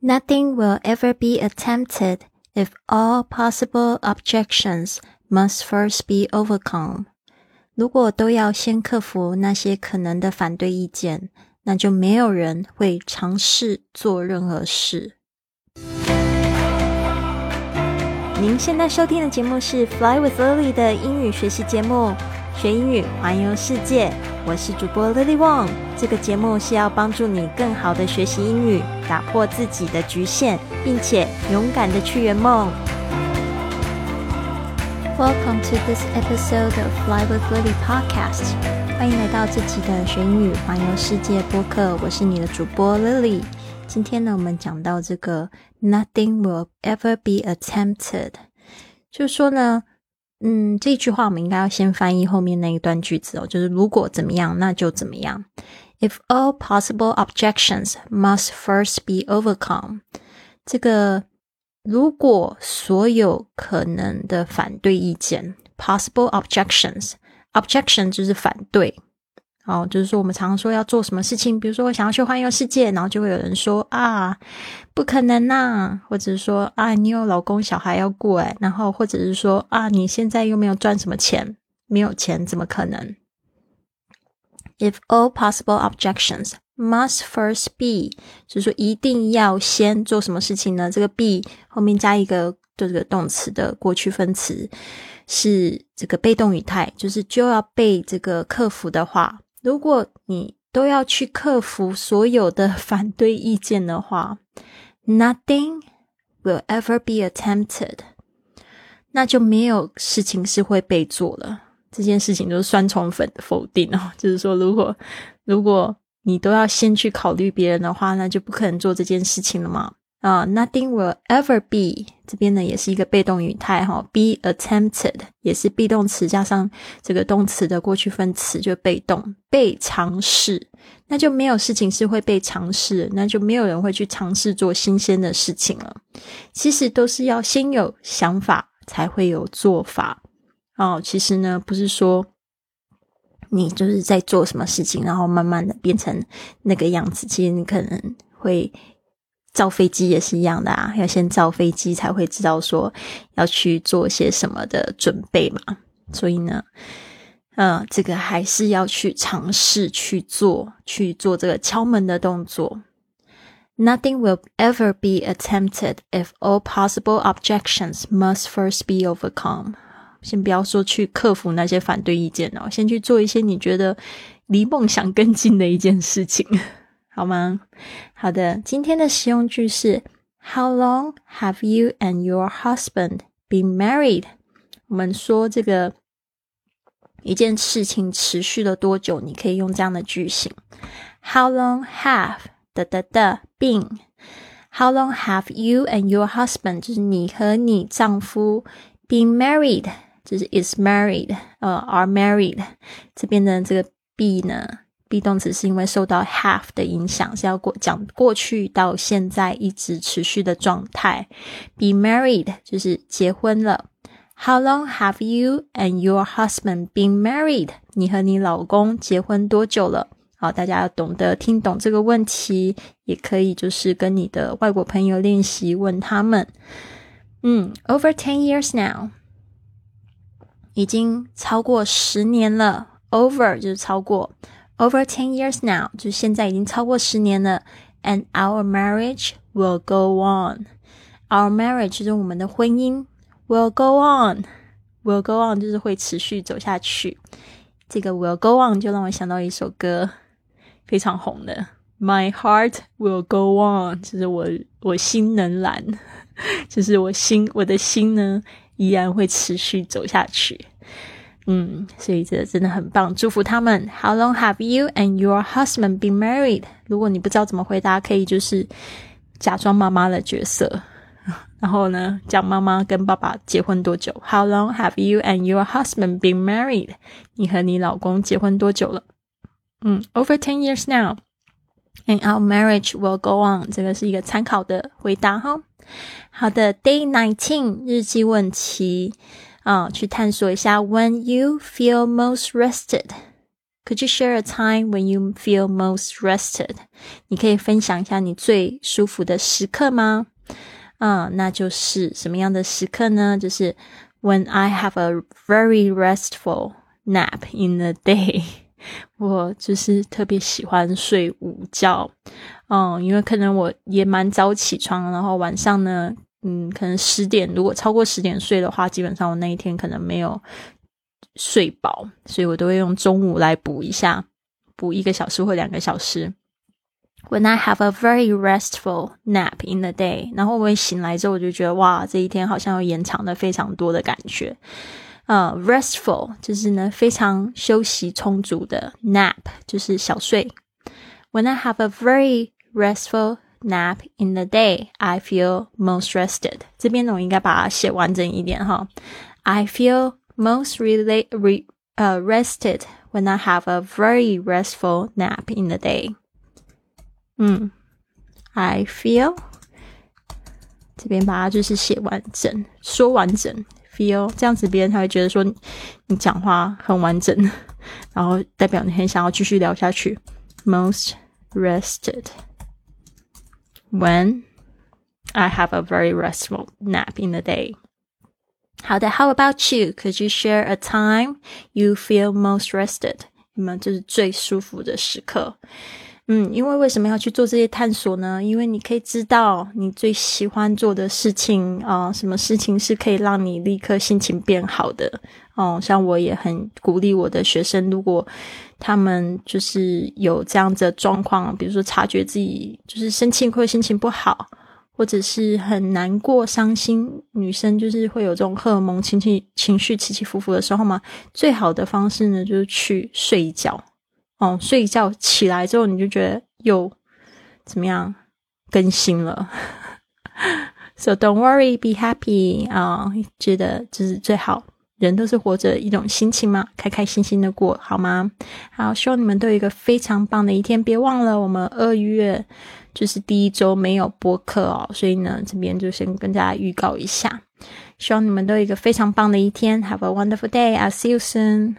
Nothing will ever be attempted if all possible objections must first be overcome. 如果都要先克服那些可能的反对意见，那就没有人会尝试做任何事。您现在收听的节目是《Fly with Lily》的英语学习节目， 学英语环游世界。我是主播 Lily Wong。这个节目是要帮助你更好的学习英语，打破自己的局限，并且勇敢的去圆梦。Welcome to this episode of Fly with Lily podcast。欢迎来到这集的学英语环游世界播客。我是你的主播 Lily。今天呢，我们讲到这个 “Nothing will ever be attempted”，就是说呢，嗯，这句话我们应该要先翻译后面那一段句子哦，就是如果怎么样，那就怎么样。If all possible objections must first be overcome，这个。如果所有可能的反对意见 （possible objections），objection 就是反对，哦，就是说我们常说要做什么事情，比如说我想要去环游世界，然后就会有人说啊，不可能呐，或者是说啊，你有老公小孩要过哎，然后或者是说啊，你现在又没有赚什么钱，没有钱怎么可能？If all possible objections Must first be，就是说一定要先做什么事情呢？这个 be 后面加一个这个动词的过去分词，是这个被动语态，就是就要被这个克服的话，如果你都要去克服所有的反对意见的话，nothing will ever be attempted，那就没有事情是会被做了。这件事情就是双重否否定哦，就是说如果如果。你都要先去考虑别人的话，那就不可能做这件事情了嘛。啊，Nothing will ever be 这边呢也是一个被动语态哈，be attempted 也是 be 动词加上这个动词的过去分词就被动被尝试，那就没有事情是会被尝试，那就没有人会去尝试做新鲜的事情了。其实都是要先有想法才会有做法哦。其实呢不是说。你就是在做什么事情，然后慢慢的变成那个样子。其实你可能会造飞机也是一样的啊，要先造飞机才会知道说要去做些什么的准备嘛。所以呢，嗯，这个还是要去尝试去做，去做这个敲门的动作。Nothing will ever be attempted if all possible objections must first be overcome. 先不要说去克服那些反对意见哦，先去做一些你觉得离梦想更近的一件事情，好吗？好的，今天的实用句是 How long have you and your husband been married？我们说这个一件事情持续了多久，你可以用这样的句型：How long have 的的的 been？How long have you and your husband？就是你和你丈夫 been married？就是 is married，呃，are married，这边的这个 be 呢 ，be 动词是因为受到 have 的影响，是要过讲过去到现在一直持续的状态。be married 就是结婚了。How long have you and your husband been married？你和你老公结婚多久了？好，大家要懂得听懂这个问题，也可以就是跟你的外国朋友练习问他们。嗯，over ten years now。已经超过十年了，over 就是超过，over ten years now 就是现在已经超过十年了，and our marriage will go on。our marriage 就是我们的婚姻，will go on，will go on 就是会持续走下去。这个 will go on 就让我想到一首歌，非常红的，My heart will go on，就是我我心能燃，就是我心我的心呢。依然会持续走下去，嗯，所以这真的很棒，祝福他们。How long have you and your husband been married？如果你不知道怎么回答，可以就是假装妈妈的角色，然后呢讲妈妈跟爸爸结婚多久？How long have you and your husband been married？你和你老公结婚多久了？嗯，Over ten years now。And our marriage will go on。这个是一个参考的回答哈。好的，Day nineteen 日记问题啊，去探索一下。When you feel most rested，Could you share a time when you feel most rested？你可以分享一下你最舒服的时刻吗？啊，那就是什么样的时刻呢？就是 When I have a very restful nap in the day，我就是特别喜欢睡午觉。嗯，因为可能我也蛮早起床，然后晚上呢，嗯，可能十点，如果超过十点睡的话，基本上我那一天可能没有。睡饱，所以我都会用中午来补一下，补一个小时或两个小时。When I have a very restful nap in the day，然后我醒来之后，我就觉得哇，这一天好像要延长的非常多的感觉。呃，restful 就是呢非常休息充足的，nap 就是小睡。When I have a very restful nap in the day, I feel most rested。这边呢，我应该把它写完整一点哈。I feel most relate re, uh, rested when I have a very restful nap in the day. 嗯，I feel 这边把它就是写完整，说完整，feel 这样子别人才会觉得说你讲话很完整，然后代表你很想要继续聊下去。Most rested when I have a very restful nap in the day. 好的，How about you? Could you share a time you feel most rested? 你们就是最舒服的时刻。嗯，因为为什么要去做这些探索呢？因为你可以知道你最喜欢做的事情啊，什么事情是可以让你立刻心情变好的 哦。像我也很鼓励我的学生，如果他们就是有这样子的状况，比如说察觉自己就是生气或者心情不好。或者是很难过、伤心，女生就是会有这种荷尔蒙情绪情绪起起伏伏的时候嘛。最好的方式呢，就是去睡一觉。哦，睡一觉起来之后，你就觉得又怎么样更新了。So don't worry, be happy 啊，觉得就是最好。人都是活着一种心情嘛，开开心心的过好吗？好，希望你们都有一个非常棒的一天。别忘了，我们二月。就是第一周没有播客哦，所以呢，这边就先跟大家预告一下，希望你们都有一个非常棒的一天，Have a wonderful day! I'll see you soon.